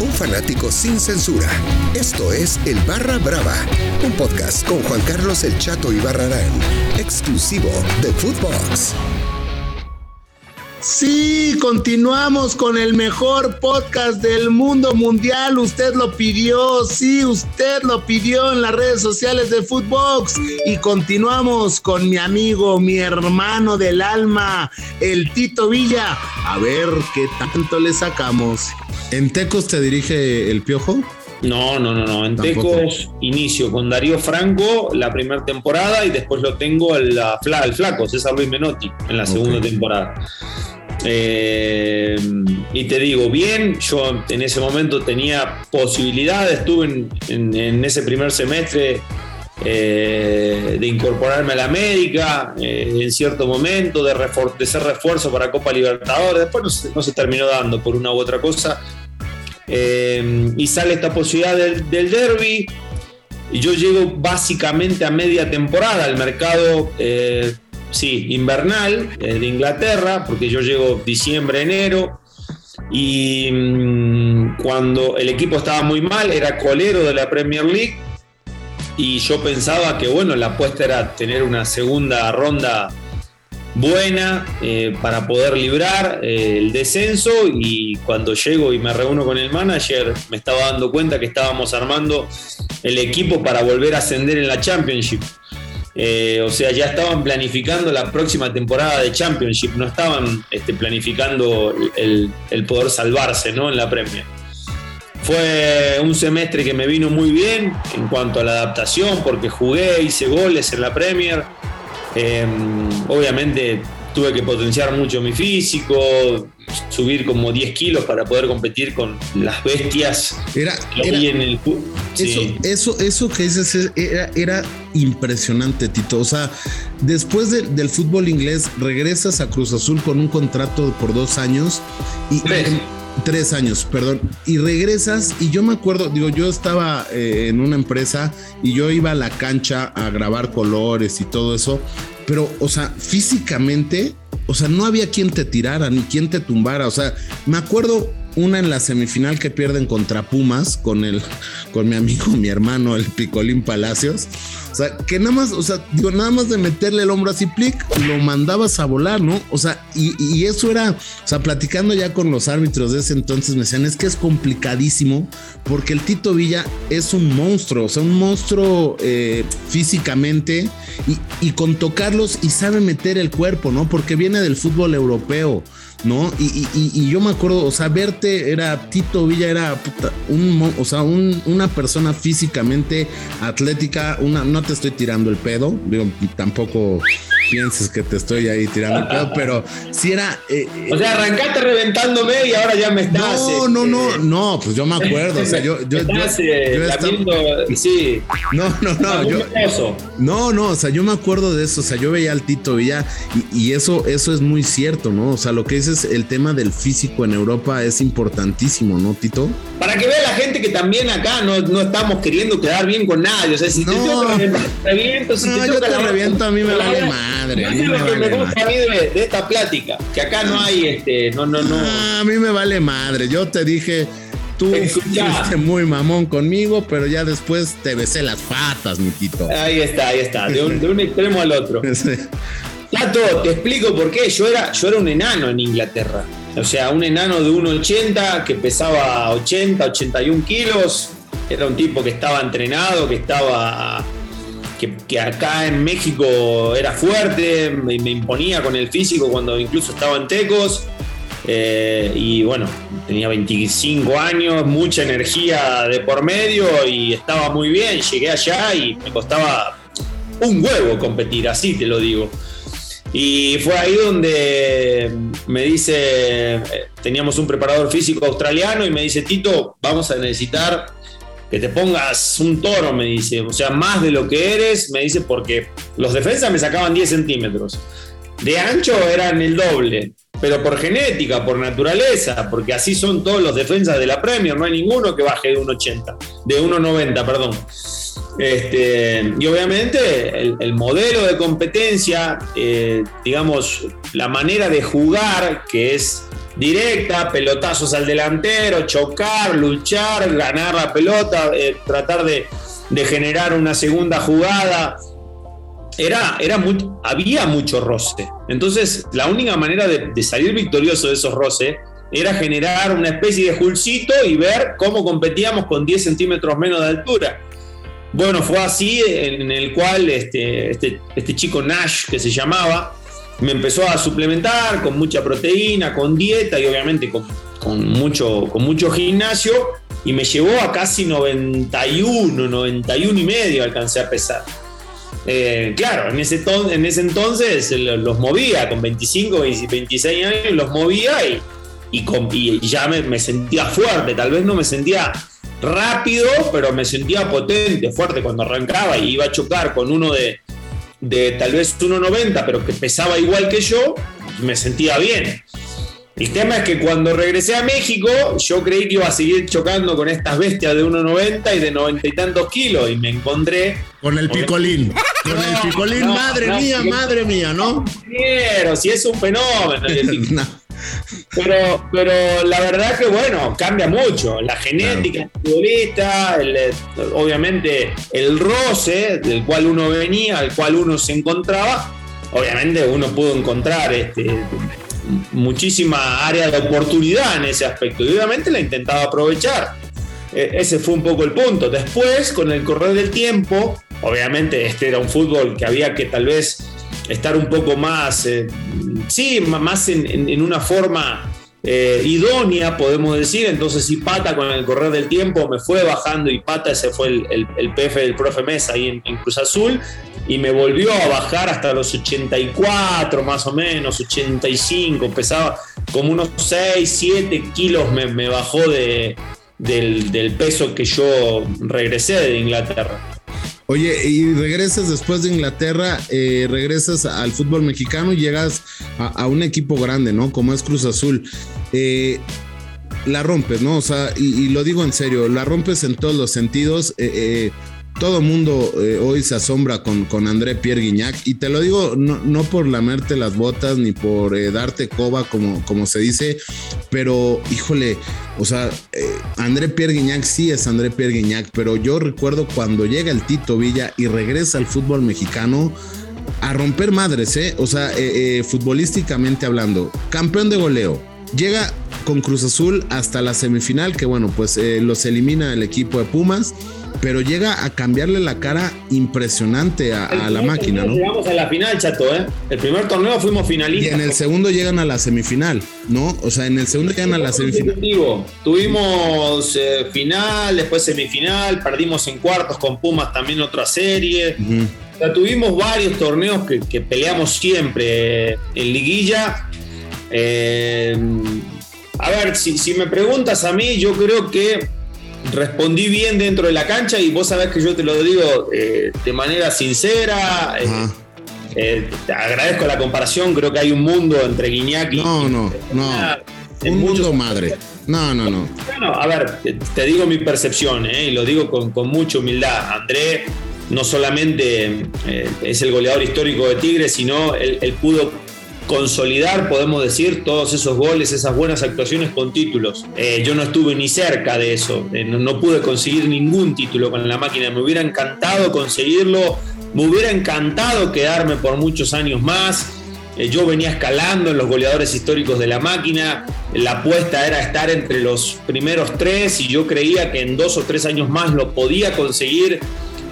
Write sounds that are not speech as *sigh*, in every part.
un fanático sin censura. Esto es El Barra Brava, un podcast con Juan Carlos El Chato y Barrarán, exclusivo de Footbox. Sí, continuamos con el mejor podcast del mundo mundial. Usted lo pidió, sí, usted lo pidió en las redes sociales de Footbox. Y continuamos con mi amigo, mi hermano del alma, el Tito Villa. A ver qué tanto le sacamos. ¿En Tecos te dirige el piojo? No, no, no, no. En Tecos inicio con Darío Franco la primera temporada y después lo tengo el flaco, César Luis Menotti, en la segunda temporada. Eh, y te digo, bien, yo en ese momento tenía posibilidades, estuve en, ese primer semestre eh, de incorporarme a la América eh, en cierto momento, de, ser refuerzo para Copa Libertadores, después no se, terminó dando por una u otra cosa. Y sale esta posibilidad del, del derby. Yo llego básicamente a media temporada al mercado sí, invernal eh, de Inglaterra, porque yo llego diciembre, enero, y mm, cuando el equipo estaba muy mal, era colero de la Premier League, y yo pensaba que, bueno, la apuesta era tener una segunda ronda buena eh, para poder librar eh, el descenso y cuando llego y me reúno con el manager me estaba dando cuenta que estábamos armando el equipo para volver a ascender en la Championship. Eh, o sea, ya estaban planificando la próxima temporada de Championship, no estaban este, planificando el, poder salvarse ¿no? en la Premier. Fue un semestre que me vino muy bien en cuanto a la adaptación, porque jugué, hice goles en la Premier. Em, obviamente tuve que potenciar mucho mi físico, subir como 10 kilos para poder competir con las bestias era, en el eso, eso, que dices era, era, impresionante, Tito. O sea, después del fútbol inglés, regresas a Cruz Azul con un contrato por dos años y. Tres. Años, perdón. Y regresas, y yo me acuerdo, digo, yo estaba eh, en una empresa y yo iba a la cancha a grabar colores y todo eso, pero, o sea, físicamente, o sea, no había quien te tirara ni quien te tumbara. O sea, me acuerdo una en la semifinal que pierden contra Pumas con el, con mi amigo, mi hermano, el Picolín Palacios. O sea, que nada más, o sea, digo, nada más de meterle el hombro así, plic, lo mandabas a volar, ¿no? O sea, y, eso era, o sea, platicando ya con los árbitros de ese entonces, me decían, es que es complicadísimo porque el Tito Villa es un monstruo, o sea, un monstruo eh, físicamente y, y con tocarlos y sabe meter el cuerpo, ¿no? Porque viene del fútbol europeo. ¿No? Y, yo me acuerdo, o sea, verte era Tito Villa, era un, o sea, una persona físicamente atlética, una, no te estoy tirando el pedo, digo, tampoco pienses que te estoy ahí tirando el pedo, pero si era. Eh, o sea, arrancaste reventándome y ahora ya me estás. No, no, no, este, no, pues yo me acuerdo. O sea, yo. yo, estás, yo, sí. No, no, no. Yo, no, no, o sea, yo me acuerdo de eso. O sea, yo veía al Tito Villa y, y, eso, eso es muy cierto, ¿no? O sea, lo que dices, el tema del físico en Europa es importantísimo, ¿no, Tito? Para que vea la gente que también acá no, no estamos queriendo quedar bien con nadie. O sea, si no, te reviento, si no, te yo te reviento, a mí me vale más madre. es lo que me gusta a mí de, esta plática, que acá no hay, este, no, no, no. Ah, a mí me vale madre. Yo te dije, tú fuiste muy mamón conmigo, pero ya después te besé las patas, Miquito. Ahí está, ahí está, de un, extremo al otro. *laughs* Tato, te explico por qué. Yo era, yo era un enano en Inglaterra. O sea, un enano de 1,80 que pesaba 80, 81 kilos. Era un tipo que estaba entrenado, que estaba que, acá en México era fuerte, me, imponía con el físico cuando incluso estaba en Tecos. Eh, y bueno, tenía 25 años, mucha energía de por medio y estaba muy bien. Llegué allá y me costaba un huevo competir, así te lo digo. Y fue ahí donde me dice, eh, teníamos un preparador físico australiano y me dice, Tito, vamos a necesitar que te pongas un toro, me dice, o sea, más de lo que eres, me dice, porque los defensas me sacaban 10 centímetros. De ancho eran el doble, pero por genética, por naturaleza, porque así son todos los defensas de la Premier, no hay ninguno que baje de 1,80, de 1,90, perdón. Este, y obviamente el, modelo de competencia, eh, digamos, la manera de jugar, que es directa, pelotazos al delantero, chocar, luchar, ganar la pelota, eh, tratar de, generar una segunda jugada. Era, era había mucho roce. Entonces, la única manera de, salir victorioso de esos roces era generar una especie de julcito y ver cómo competíamos con 10 centímetros menos de altura. Bueno, fue así en el cual este, este, este chico Nash, que se llamaba, me empezó a suplementar con mucha proteína, con dieta y obviamente con, mucho, con mucho gimnasio y me llevó a casi 91, 91 y medio alcancé a pesar. Eh, claro, en ese, en ese entonces los movía, con 25, 26 años los movía y, y, ya me, sentía fuerte, tal vez no me sentía rápido, pero me sentía potente, fuerte cuando arrancaba y iba a chocar con uno de, de tal vez 1,90, pero que pesaba igual que yo, me sentía bien. El tema es que cuando regresé a México, yo creí que iba a seguir chocando con estas bestias de 1,90 y de 90 y tantos kilos, y me encontré. Con el picolín. Con el picolín, *laughs* madre mía, madre mía, ¿no? Quiero, si es un fenómeno. *laughs* Pero, pero la verdad que bueno, cambia mucho. La genética futbolista, eh, obviamente el roce del cual uno venía, al cual uno se encontraba, obviamente uno pudo encontrar este, muchísima área de oportunidad en ese aspecto y obviamente la intentaba aprovechar. E, ese fue un poco el punto. Después, con el correr del tiempo, obviamente este era un fútbol que había que tal vez estar un poco más, eh, sí, más en, una forma eh, idónea, podemos decir. Entonces, si Pata con el correr del tiempo me fue bajando y Pata, ese fue el, el, PF del profe Mesa ahí en, Cruz Azul, y me volvió a bajar hasta los 84 más o menos, 85, pesaba como unos 6, 7 kilos me, bajó de, del, del peso que yo regresé de Inglaterra. Oye, y regresas después de Inglaterra, eh, regresas al fútbol mexicano y llegas a, un equipo grande, ¿no? Como es Cruz Azul. Eh, la rompes, ¿no? O sea, y, lo digo en serio, la rompes en todos los sentidos. Eh, todo mundo eh, hoy se asombra con, con André Pierre Guignac y te lo digo no, no por lamerte las botas ni por eh, darte coba como, como se dice, pero híjole, o sea, eh, André Pierre Guignac sí es André Pierre Guignac, pero yo recuerdo cuando llega el Tito Villa y regresa al fútbol mexicano a romper madres, ¿eh? O sea, futbolísticamente hablando, campeón de goleo, llega con Cruz Azul hasta la semifinal, que bueno, pues los elimina el equipo de Pumas pero llega a cambiarle la cara impresionante a, la máquina, ¿no? Llegamos a la final, chato, ¿eh? El primer torneo fuimos finalistas. Y en el segundo llegan a la semifinal, ¿no? O sea, en el segundo llegan a la semifinal. Tuvimos eh, final, después semifinal, perdimos en cuartos con Pumas también otra serie. O sea, tuvimos varios torneos que, peleamos siempre eh, en liguilla. Eh, a ver, si, si me preguntas a mí, yo creo que respondí bien dentro de la cancha y vos sabés que yo te lo digo eh, de manera sincera. Eh, eh, te agradezco la comparación, creo que hay un mundo entre Guiñac y. No, no, no. Un mundo madre. No, no, no. Bueno, a ver, te, digo mi percepción, y lo digo con, mucha humildad. André no solamente es el goleador histórico de Tigres, sino él, él pudo consolidar, podemos decir, todos esos goles, esas buenas actuaciones con títulos. Eh, yo no estuve ni cerca de eso, eh, no, pude conseguir ningún título con la máquina, me hubiera encantado conseguirlo, me hubiera encantado quedarme por muchos años más. Eh, yo venía escalando en los goleadores históricos de la máquina, la apuesta era estar entre los primeros tres y yo creía que en dos o tres años más lo podía conseguir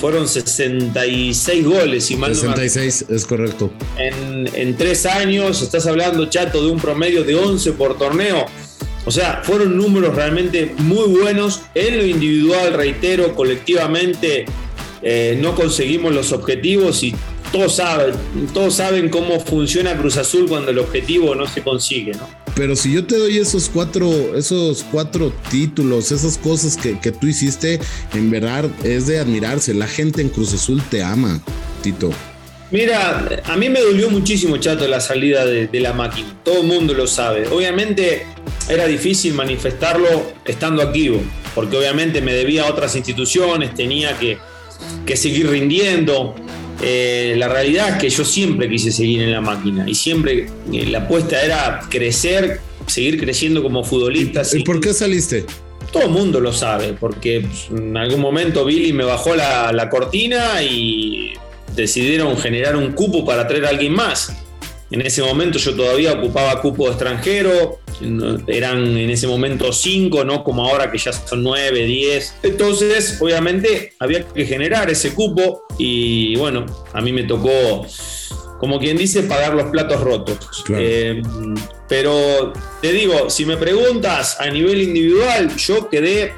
fueron 66 goles, y mal 66, es correcto. En, en tres años, estás hablando, chato, de un promedio de 11 por torneo. O sea, fueron números realmente muy buenos. En lo individual, reitero, colectivamente eh, no conseguimos los objetivos y todos saben, todos saben cómo funciona Cruz Azul cuando el objetivo no se consigue, ¿no? Pero si yo te doy esos cuatro, esos cuatro títulos, esas cosas que, tú hiciste, en verdad es de admirarse. La gente en Cruz Azul te ama, Tito. Mira, a mí me dolió muchísimo, Chato, la salida de, la máquina. Todo el mundo lo sabe. Obviamente era difícil manifestarlo estando activo, porque obviamente me debía a otras instituciones, tenía que, que seguir rindiendo. Eh, la realidad es que yo siempre quise seguir en la máquina y siempre eh, la apuesta era crecer seguir creciendo como futbolista. ¿Y, por qué saliste? Todo el mundo lo sabe, porque pues, en algún momento Billy me bajó la, la cortina y decidieron generar un cupo para traer a alguien más. En ese momento yo todavía ocupaba cupo extranjero, eran en ese momento cinco, no como ahora que ya son nueve, diez. Entonces, obviamente, había que generar ese cupo y bueno, a mí me tocó, como quien dice, pagar los platos rotos. Eh, pero te digo, si me preguntas a nivel individual, yo quedé,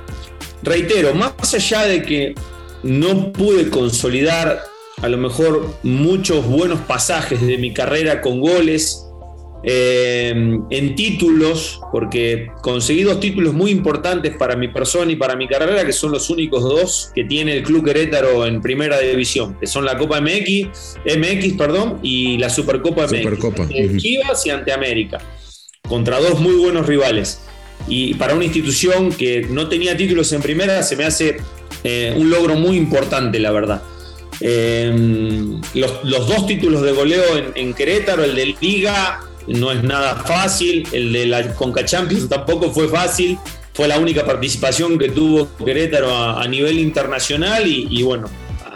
reitero, más allá de que no pude consolidar a lo mejor muchos buenos pasajes de mi carrera con goles, eh, en títulos, porque conseguí dos títulos muy importantes para mi persona y para mi carrera, que son los únicos dos que tiene el Club Querétaro en primera división, que son la Copa MX, MX perdón, y la Supercopa MX. Supercopa. Chivas y ante América, contra dos muy buenos rivales. Y para una institución que no tenía títulos en primera, se me hace eh, un logro muy importante, la verdad. Em, los, dos títulos de goleo en, Querétaro, el de Liga no es nada fácil, el de la Conca Champions tampoco fue fácil, fue la única participación que tuvo Querétaro a, nivel internacional y, bueno,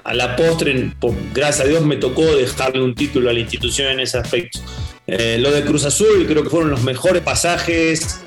a la postre, gracias a Dios, me tocó dejarle un título a la institución en ese aspecto. Eh, lo de Cruz Azul creo que fueron los mejores pasajes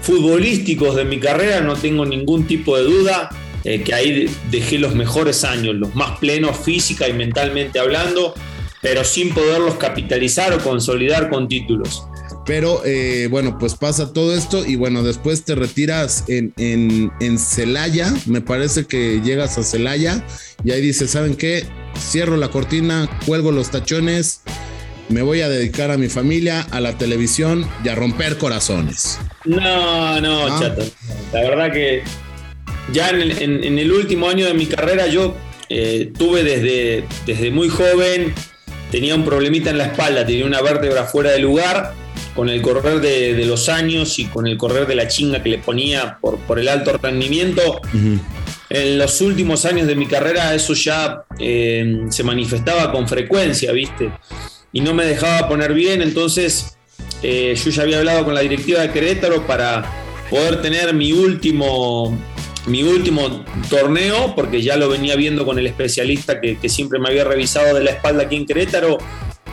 futbolísticos de mi carrera, no tengo ningún tipo de duda. Eh, que ahí dejé los mejores años, los más plenos física y mentalmente hablando, pero sin poderlos capitalizar o consolidar con títulos. Pero eh, bueno, pues pasa todo esto y bueno, después te retiras en, en, Celaya, me parece que llegas a Celaya y ahí dices, ¿saben qué? Cierro la cortina, cuelgo los tachones, me voy a dedicar a mi familia, a la televisión y a romper corazones. No, no, ah. chato. La verdad que ya en el, último año de mi carrera yo eh, tuve desde, desde muy joven, tenía un problemita en la espalda, tenía una vértebra fuera de lugar, con el correr de, los años y con el correr de la chinga que le ponía por, por el alto rendimiento. En los últimos años de mi carrera eso ya eh, se manifestaba con frecuencia, ¿viste? Y no me dejaba poner bien, entonces eh, yo ya había hablado con la directiva de Querétaro para poder tener mi último mi último torneo, porque ya lo venía viendo con el especialista que, siempre me había revisado de la espalda aquí en Querétaro,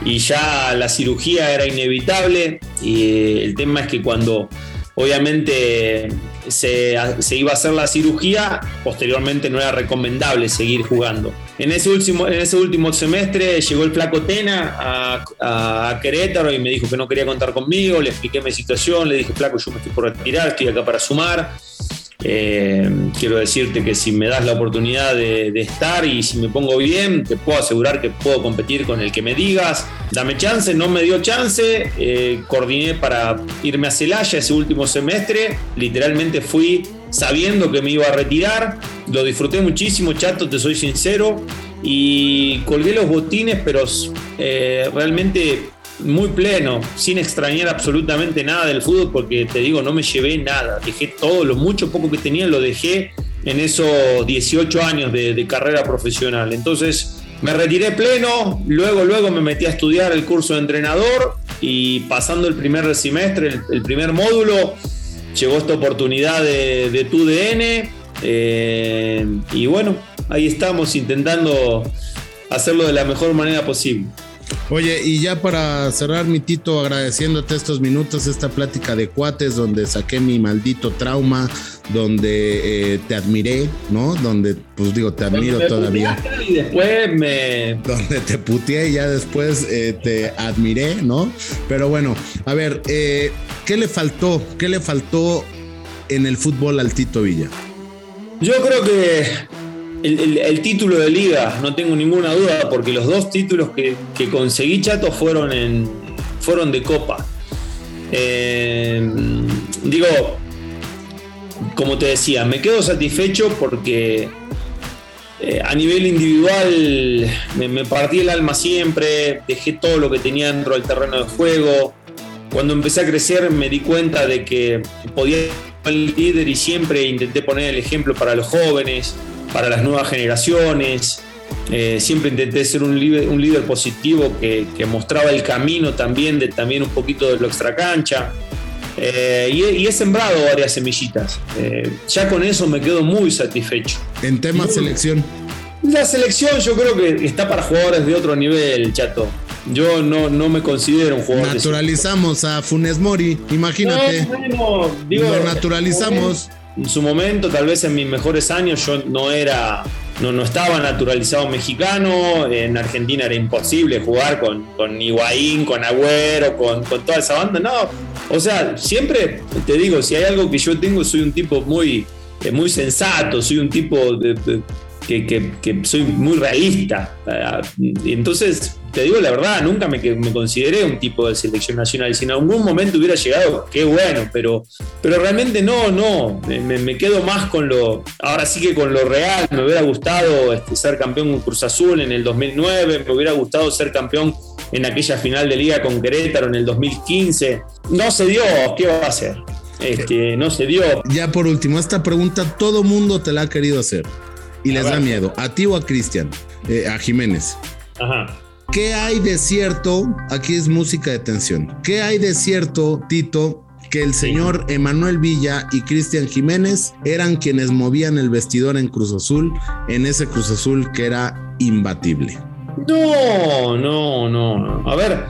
y ya la cirugía era inevitable. Y eh, el tema es que cuando obviamente se, iba a hacer la cirugía, posteriormente no era recomendable seguir jugando. En ese último, en ese último semestre llegó el flaco Tena a, a, Querétaro y me dijo que no quería contar conmigo, le expliqué mi situación, le dije, flaco, yo me estoy por retirar, estoy acá para sumar. Eh, quiero decirte que si me das la oportunidad de, estar y si me pongo bien, te puedo asegurar que puedo competir con el que me digas. Dame chance, no me dio chance. Eh, coordiné para irme a Celaya ese último semestre. Literalmente fui sabiendo que me iba a retirar. Lo disfruté muchísimo, chato, te soy sincero. Y colgué los botines, pero eh, realmente muy pleno, sin extrañar absolutamente nada del fútbol, porque te digo, no me llevé nada. Dejé todo, lo mucho poco que tenía, lo dejé en esos 18 años de, carrera profesional. Entonces me retiré pleno, luego, luego me metí a estudiar el curso de entrenador y pasando el primer semestre, el, primer módulo, llegó esta oportunidad de, de tu DN. Eh, y bueno, ahí estamos intentando hacerlo de la mejor manera posible. Oye, y ya para cerrar mi tito, agradeciéndote estos minutos, esta plática de cuates donde saqué mi maldito trauma, donde eh, te admiré, ¿no? Donde, pues digo, te admiro todavía. Y después me. *laughs* Donde te puteé y ya después eh, te admiré, ¿no? Pero bueno, a ver, eh, ¿qué le faltó? ¿Qué le faltó en el fútbol al Tito Villa? Yo creo que el, título de liga, no tengo ninguna duda, porque los dos títulos que, conseguí, Chato, fueron, en, fueron de Copa. Eh, digo, como te decía, me quedo satisfecho porque eh, a nivel individual me, partí el alma siempre, dejé todo lo que tenía dentro del terreno de juego. Cuando empecé a crecer me di cuenta de que podía ser el líder y siempre intenté poner el ejemplo para los jóvenes para las nuevas generaciones. Eh, siempre intenté ser un líder, un líder positivo que, mostraba el camino también, de, también un poquito de lo extracancha. Eh, y, he sembrado varias semillitas. Eh, ya con eso me quedo muy satisfecho. En tema selección. La selección yo creo que está para jugadores de otro nivel, chato. Yo no, no me considero un jugador. Naturalizamos a Funes Mori, imagínate. Lo naturalizamos. En su momento, tal vez en mis mejores años, yo no era, no, no estaba naturalizado mexicano. En Argentina era imposible jugar con, con Higuaín, con Agüero, con, con toda esa banda. No, o sea, siempre te digo, si hay algo que yo tengo, soy un tipo muy, eh, muy sensato, soy un tipo de que, soy muy realista. Entonces, te digo la verdad, nunca me, me, consideré un tipo de selección nacional. Si en algún momento hubiera llegado, qué bueno, pero, pero realmente no, no. Me, quedo más con lo. Ahora sí que con lo real. Me hubiera gustado este, ser campeón con Cruz Azul en el 2009. Me hubiera gustado ser campeón en aquella final de liga con Querétaro en el 2015. No se dio, ¿qué va a hacer? Este, no se dio. Ya por último, esta pregunta todo mundo te la ha querido hacer y les da miedo. ¿A ti o a Cristian? Eh, a Jiménez. Ajá. ¿Qué hay de cierto? Aquí es música de tensión. ¿Qué hay de cierto, Tito, que el señor Emanuel Villa y Cristian Jiménez eran quienes movían el vestidor en Cruz Azul, en ese Cruz Azul que era imbatible. No, no, no. A ver,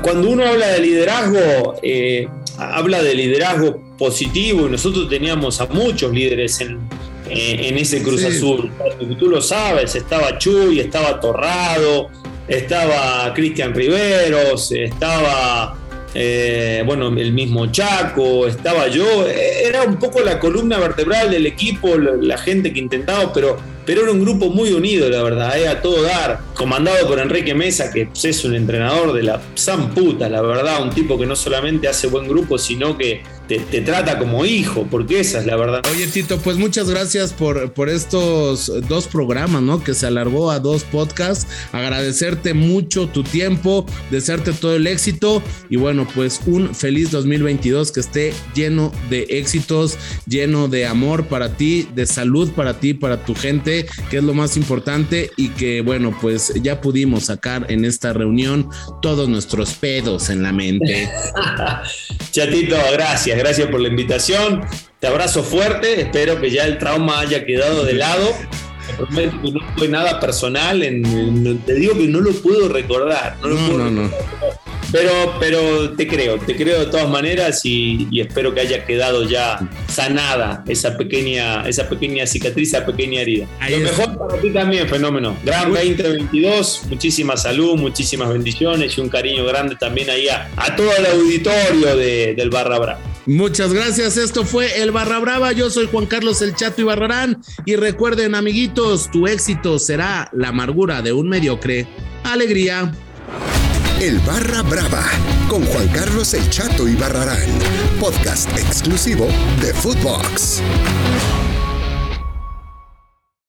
cuando uno habla de liderazgo, eh, habla de liderazgo positivo y nosotros teníamos a muchos líderes en, en, ese Cruz Azul. Tú lo sabes, estaba Chuy, estaba Torrado, estaba Cristian Riveros, estaba eh, bueno, el mismo Chaco, estaba yo, era un poco la columna vertebral del equipo, la gente que intentaba, pero pero era un grupo muy unido, la verdad, eh, a todo dar, comandado por Enrique Mesa, que es un entrenador de la san puta, la verdad, un tipo que no solamente hace buen grupo, sino que te, trata como hijo, porque esa es la verdad. Oye, Tito, pues muchas gracias por, por estos dos programas, ¿no? Que se alargó a dos podcasts. Agradecerte mucho tu tiempo, desearte todo el éxito y bueno, pues un feliz 2022 que esté lleno de éxitos, lleno de amor para ti, de salud para ti, para tu gente que es lo más importante y que bueno, pues ya pudimos sacar en esta reunión todos nuestros pedos en la mente. *laughs* Chatito, gracias, gracias por la invitación. Te abrazo fuerte, espero que ya el trauma haya quedado de lado. prometo que no fue nada personal, en, te digo que no lo puedo recordar. No, no, no. Pero, pero te creo, te creo de todas maneras y, espero que haya quedado ya sanada esa pequeña, esa pequeña cicatriz, esa pequeña herida. Lo mejor para ti también, fenómeno. Gran 2022, muchísima salud, muchísimas bendiciones y un cariño grande también ahí a, todo el auditorio del Barra Brava. Muchas gracias, esto fue el Barra Brava, yo soy Juan Carlos El Chato y Barrarán y recuerden amiguitos, tu éxito será la amargura de un mediocre. Alegría. El Barra Brava con Juan Carlos El Chato y Barrarán, podcast exclusivo de Footbox.